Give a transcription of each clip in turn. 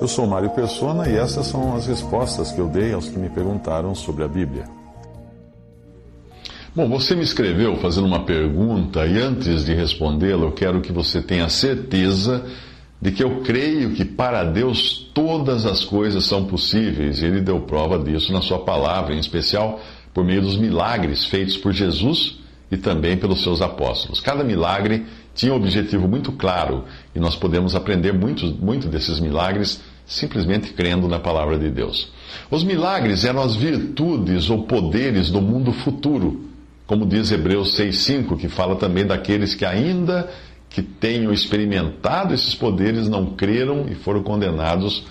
Eu sou Mário Persona e essas são as respostas que eu dei aos que me perguntaram sobre a Bíblia. Bom, você me escreveu fazendo uma pergunta e antes de respondê-la, eu quero que você tenha certeza de que eu creio que para Deus todas as coisas são possíveis. Ele deu prova disso na sua palavra, em especial por meio dos milagres feitos por Jesus e também pelos seus apóstolos. Cada milagre tinha um objetivo muito claro e nós podemos aprender muito, muito desses milagres simplesmente crendo na palavra de Deus. Os milagres eram as virtudes ou poderes do mundo futuro como diz Hebreus 6,5, que fala também daqueles que ainda que tenham experimentado esses poderes não creram e foram condenados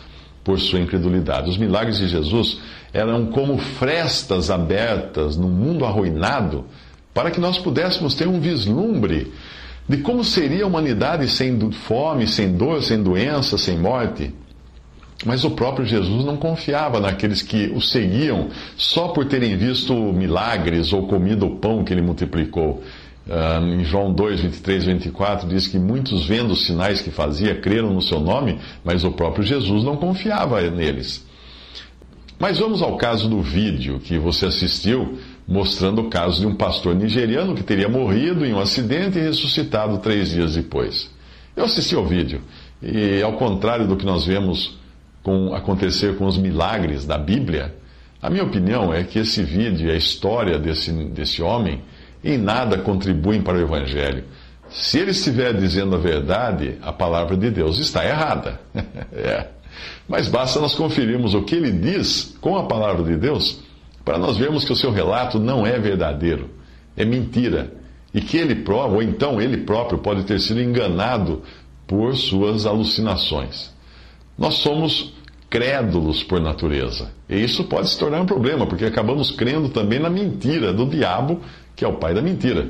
por sua incredulidade. Os milagres de Jesus eram como frestas abertas no mundo arruinado para que nós pudéssemos ter um vislumbre de como seria a humanidade sem fome, sem dor, sem doença, sem morte. Mas o próprio Jesus não confiava naqueles que o seguiam só por terem visto milagres ou comido o pão que ele multiplicou. Uh, em João 2, 23 e 24, diz que muitos, vendo os sinais que fazia, creram no seu nome, mas o próprio Jesus não confiava neles. Mas vamos ao caso do vídeo que você assistiu, mostrando o caso de um pastor nigeriano que teria morrido em um acidente e ressuscitado três dias depois. Eu assisti ao vídeo, e ao contrário do que nós vemos com, acontecer com os milagres da Bíblia, a minha opinião é que esse vídeo e a história desse, desse homem em nada contribuem para o Evangelho. Se ele estiver dizendo a verdade, a palavra de Deus está errada. é. Mas basta nós conferirmos o que ele diz com a palavra de Deus para nós vermos que o seu relato não é verdadeiro, é mentira. E que ele próprio, ou então ele próprio, pode ter sido enganado por suas alucinações. Nós somos crédulos por natureza. E isso pode se tornar um problema, porque acabamos crendo também na mentira do diabo, que é o pai da mentira.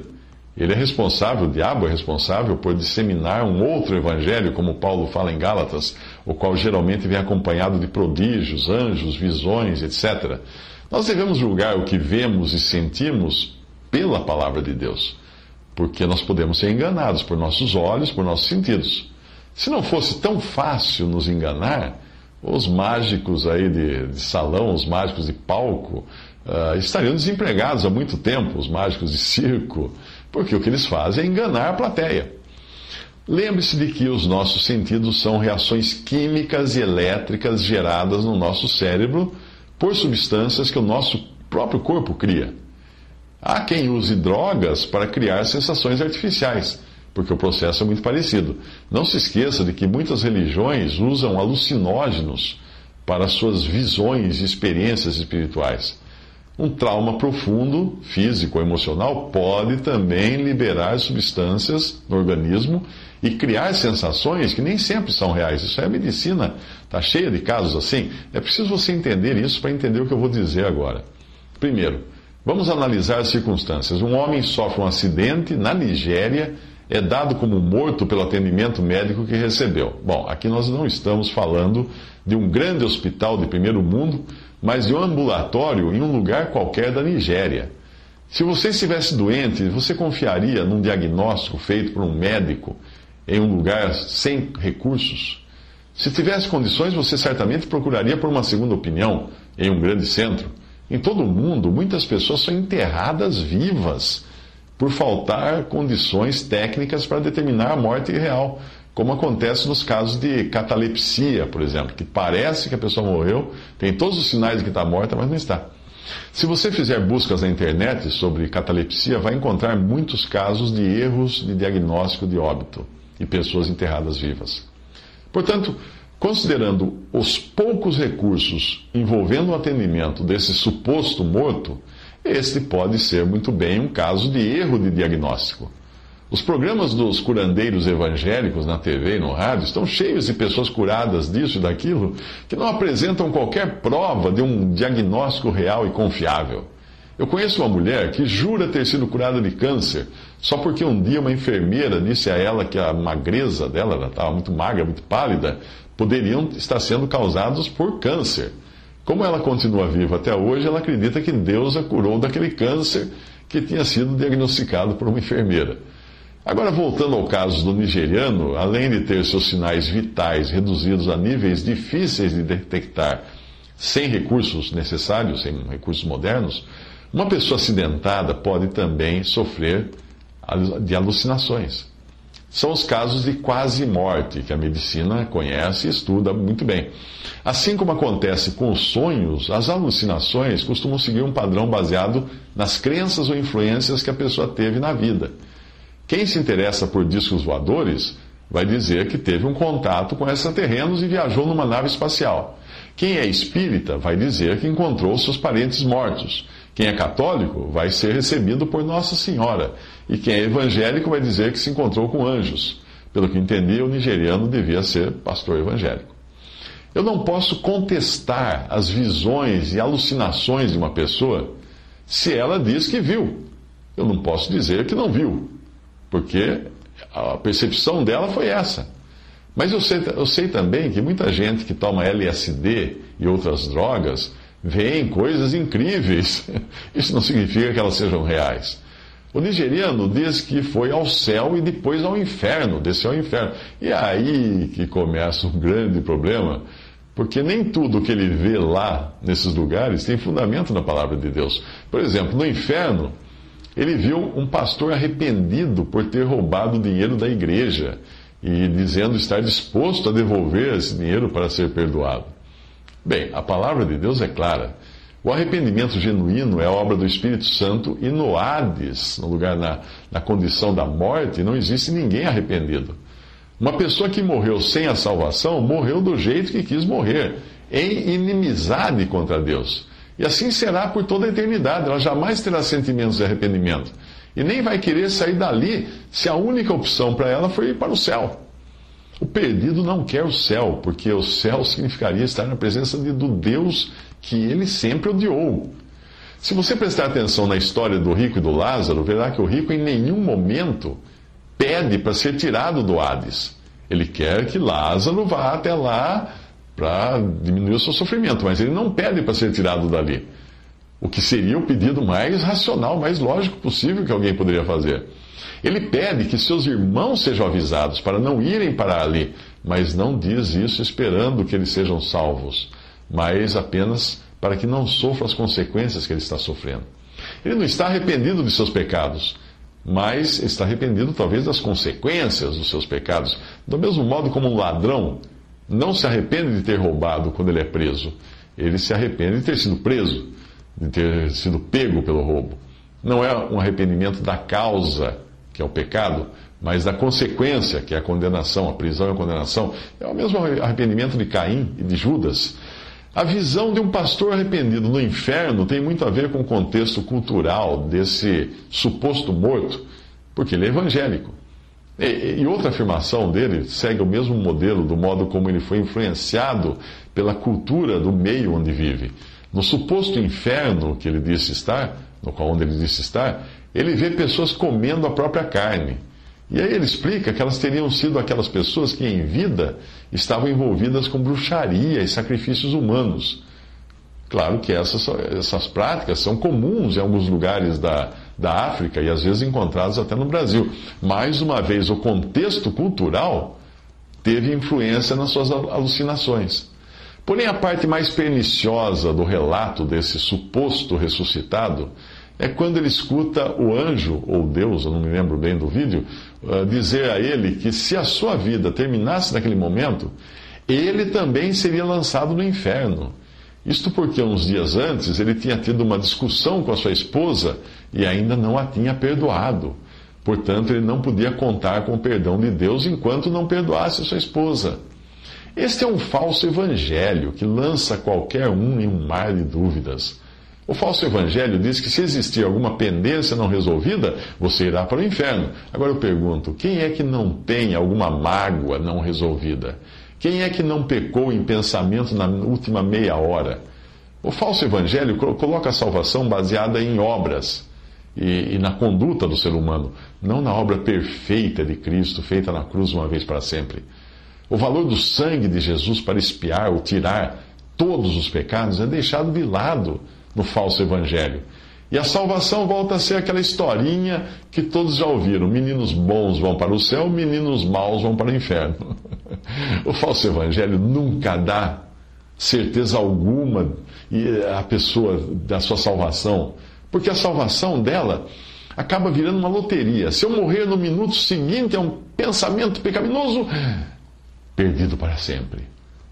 Ele é responsável, o diabo é responsável por disseminar um outro evangelho, como Paulo fala em Gálatas, o qual geralmente vem acompanhado de prodígios, anjos, visões, etc. Nós devemos julgar o que vemos e sentimos pela palavra de Deus, porque nós podemos ser enganados por nossos olhos, por nossos sentidos. Se não fosse tão fácil nos enganar, os mágicos aí de, de salão, os mágicos de palco, uh, estariam desempregados há muito tempo, os mágicos de circo, porque o que eles fazem é enganar a plateia. Lembre-se de que os nossos sentidos são reações químicas e elétricas geradas no nosso cérebro por substâncias que o nosso próprio corpo cria. Há quem use drogas para criar sensações artificiais porque o processo é muito parecido. Não se esqueça de que muitas religiões usam alucinógenos para suas visões e experiências espirituais. Um trauma profundo, físico ou emocional, pode também liberar substâncias no organismo e criar sensações que nem sempre são reais. Isso é a medicina, está cheia de casos assim. É preciso você entender isso para entender o que eu vou dizer agora. Primeiro, vamos analisar as circunstâncias. Um homem sofre um acidente na Nigéria é dado como morto pelo atendimento médico que recebeu. Bom, aqui nós não estamos falando de um grande hospital de primeiro mundo, mas de um ambulatório em um lugar qualquer da Nigéria. Se você estivesse doente, você confiaria num diagnóstico feito por um médico em um lugar sem recursos? Se tivesse condições, você certamente procuraria por uma segunda opinião em um grande centro. Em todo o mundo, muitas pessoas são enterradas vivas por faltar condições técnicas para determinar a morte real, como acontece nos casos de catalepsia, por exemplo, que parece que a pessoa morreu, tem todos os sinais de que está morta, mas não está. Se você fizer buscas na internet sobre catalepsia, vai encontrar muitos casos de erros de diagnóstico de óbito e pessoas enterradas vivas. Portanto, considerando os poucos recursos envolvendo o atendimento desse suposto morto, este pode ser muito bem um caso de erro de diagnóstico. Os programas dos curandeiros evangélicos na TV e no rádio estão cheios de pessoas curadas disso e daquilo que não apresentam qualquer prova de um diagnóstico real e confiável. Eu conheço uma mulher que jura ter sido curada de câncer só porque um dia uma enfermeira disse a ela que a magreza dela, ela estava muito magra, muito pálida, poderiam estar sendo causados por câncer. Como ela continua viva até hoje, ela acredita que Deus a curou daquele câncer que tinha sido diagnosticado por uma enfermeira. Agora, voltando ao caso do nigeriano, além de ter seus sinais vitais reduzidos a níveis difíceis de detectar, sem recursos necessários, sem recursos modernos, uma pessoa acidentada pode também sofrer de alucinações. São os casos de quase morte que a medicina conhece e estuda muito bem. Assim como acontece com os sonhos, as alucinações costumam seguir um padrão baseado nas crenças ou influências que a pessoa teve na vida. Quem se interessa por discos voadores vai dizer que teve um contato com extraterrenos e viajou numa nave espacial. Quem é espírita vai dizer que encontrou seus parentes mortos. Quem é católico vai ser recebido por Nossa Senhora. E quem é evangélico vai dizer que se encontrou com anjos. Pelo que entendi, o nigeriano devia ser pastor evangélico. Eu não posso contestar as visões e alucinações de uma pessoa se ela diz que viu. Eu não posso dizer que não viu porque a percepção dela foi essa. Mas eu sei, eu sei também que muita gente que toma LSD e outras drogas vê coisas incríveis. Isso não significa que elas sejam reais. O nigeriano diz que foi ao céu e depois ao inferno, desceu ao inferno. E é aí que começa um grande problema, porque nem tudo que ele vê lá, nesses lugares, tem fundamento na palavra de Deus. Por exemplo, no inferno, ele viu um pastor arrependido por ter roubado o dinheiro da igreja e dizendo estar disposto a devolver esse dinheiro para ser perdoado. Bem, a palavra de Deus é clara. O arrependimento genuíno é obra do Espírito Santo e no Hades, no lugar na, na condição da morte, não existe ninguém arrependido. Uma pessoa que morreu sem a salvação morreu do jeito que quis morrer, em inimizade contra Deus. E assim será por toda a eternidade. Ela jamais terá sentimentos de arrependimento. E nem vai querer sair dali se a única opção para ela for ir para o céu. O perdido não quer o céu, porque o céu significaria estar na presença de, do Deus que ele sempre odiou. Se você prestar atenção na história do rico e do Lázaro, verá que o rico em nenhum momento pede para ser tirado do Hades. Ele quer que Lázaro vá até lá para diminuir o seu sofrimento, mas ele não pede para ser tirado dali. O que seria o pedido mais racional, mais lógico possível que alguém poderia fazer. Ele pede que seus irmãos sejam avisados para não irem para ali, mas não diz isso esperando que eles sejam salvos, mas apenas para que não sofra as consequências que ele está sofrendo. Ele não está arrependido de seus pecados, mas está arrependido talvez das consequências dos seus pecados. Do mesmo modo como um ladrão não se arrepende de ter roubado quando ele é preso. Ele se arrepende de ter sido preso, de ter sido pego pelo roubo. Não é um arrependimento da causa, que é o pecado, mas da consequência, que é a condenação, a prisão e a condenação. É o mesmo arrependimento de Caim e de Judas. A visão de um pastor arrependido no inferno tem muito a ver com o contexto cultural desse suposto morto, porque ele é evangélico. E, e, outra afirmação dele segue o mesmo modelo do modo como ele foi influenciado pela cultura do meio onde vive. No suposto inferno que ele disse estar, no qual onde ele disse estar, ele vê pessoas comendo a própria carne. E aí ele explica que elas teriam sido aquelas pessoas que em vida estavam envolvidas com bruxaria e sacrifícios humanos. Claro que essas, essas práticas são comuns em alguns lugares da, da África e às vezes encontrados até no Brasil. Mais uma vez, o contexto cultural teve influência nas suas alucinações. Porém, a parte mais perniciosa do relato desse suposto ressuscitado é quando ele escuta o anjo, ou Deus, eu não me lembro bem do vídeo, uh, dizer a ele que se a sua vida terminasse naquele momento, ele também seria lançado no inferno. Isto porque uns dias antes ele tinha tido uma discussão com a sua esposa e ainda não a tinha perdoado. Portanto, ele não podia contar com o perdão de Deus enquanto não perdoasse a sua esposa. Este é um falso evangelho que lança qualquer um em um mar de dúvidas. O falso evangelho diz que se existir alguma pendência não resolvida, você irá para o inferno. Agora eu pergunto: quem é que não tem alguma mágoa não resolvida? Quem é que não pecou em pensamento na última meia hora? O falso evangelho coloca a salvação baseada em obras e, e, na conduta do ser humano, não na obra perfeita de Cristo, feita na cruz uma vez para sempre. O valor do sangue de Jesus para espiar ou tirar todos os pecados é deixado de lado no falso evangelho. E a salvação volta a ser aquela historinha que todos já ouviram: meninos bons vão para o céu, meninos maus vão para o inferno. o falso evangelho nunca dá certeza alguma a pessoa da sua salvação, porque a salvação dela acaba virando uma loteria. Se eu morrer no minuto seguinte é um pensamento pecaminoso, perdido para sempre.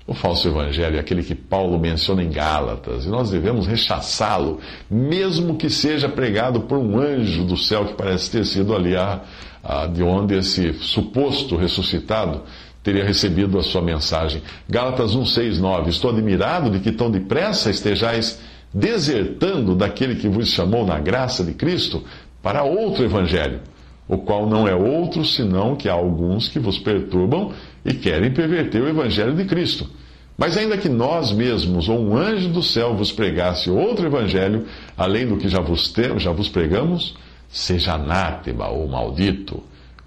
O falso evangelho é aquele que Paulo menciona em Gálatas, e nós devemos rechaçá-lo, mesmo que seja pregado por um anjo do céu que parece ter sido ali a, a, de onde esse suposto ressuscitado teria recebido a sua mensagem. Gálatas 1, 6, 9. Estou admirado de que tão depressa estejais desertando daquele que vos chamou na graça de Cristo para outro evangelho, o qual não é outro senão que há alguns que vos perturbam e querem perverter o evangelho de Cristo. Mas ainda que nós mesmos ou um anjo do céu vos pregasse outro evangelho, além do que já vos, temos, já vos pregamos, seja anátema ou maldito.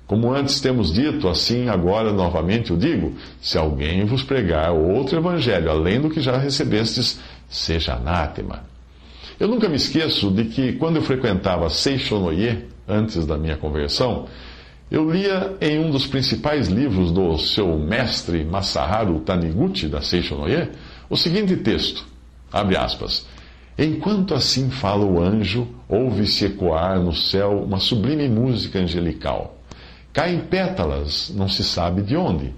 Como antes temos dito, assim agora novamente o digo: se alguém vos pregar outro evangelho, além do que já recebestes, seja anátema. Eu nunca me esqueço de que quando eu frequentava Seishonoye, antes da minha conversão, eu lia em um dos principais livros do seu mestre Masaharu Taniguchi, da Seishonoye, o seguinte texto, abre aspas, Enquanto assim fala o anjo, ouve-se ecoar no céu uma sublime música angelical. Caem pétalas, não se sabe de onde,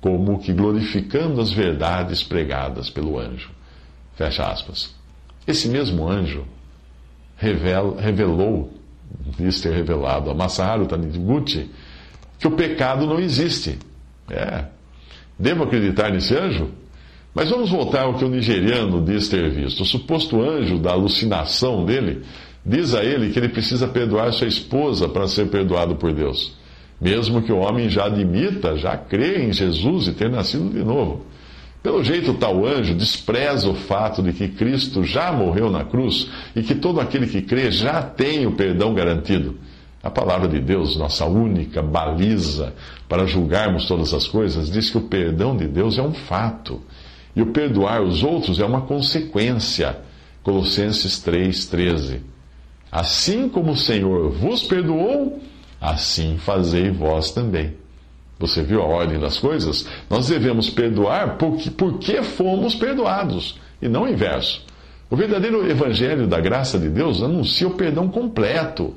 como que glorificando as verdades pregadas pelo anjo. Fecha aspas. Esse mesmo anjo revelou diz ter revelado a Masaharu Taniguchi que o pecado não existe. É. Devo acreditar nesse anjo? Mas vamos voltar ao que o nigeriano diz ter visto. O suposto anjo da alucinação dele diz a ele que ele precisa perdoar sua esposa para ser perdoado por Deus. Mesmo que o homem já admita, já crê em Jesus e ter nascido de novo. Pelo jeito, tal anjo despreza o fato de que Cristo já morreu na cruz e que todo aquele que crê já tem o perdão garantido. A palavra de Deus, nossa única baliza para julgarmos todas as coisas, diz que o perdão de Deus é um fato e o perdoar os outros é uma consequência. Colossenses 3,13. Assim como o Senhor vos perdoou, assim fazei vós também. Você viu a ordem das coisas? Nós devemos perdoar porque, porque fomos perdoados, e não o inverso. O verdadeiro evangelho da graça de Deus anuncia o perdão completo,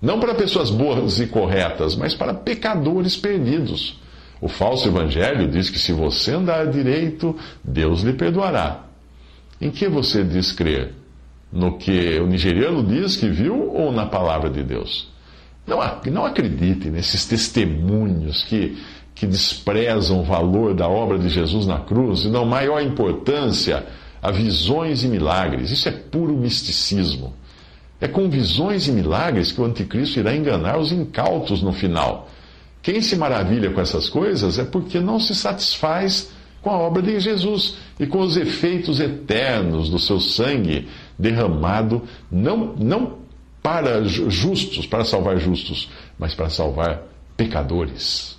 não para pessoas boas e corretas, mas para pecadores perdidos. O falso evangelho diz que se você andar direito, Deus lhe perdoará. Em que você diz crer? No que o nigeriano diz que viu ou na palavra de Deus? Não, não acredite nesses testemunhos que, que desprezam o valor da obra de Jesus na cruz e dão maior importância a visões e milagres. Isso é puro misticismo. É com visões e milagres que o anticristo irá enganar os incautos no final. Quem se maravilha com essas coisas é porque não se satisfaz com a obra de Jesus e com os efeitos eternos do seu sangue derramado, não, não para justos, para salvar justos, mas para salvar pecadores.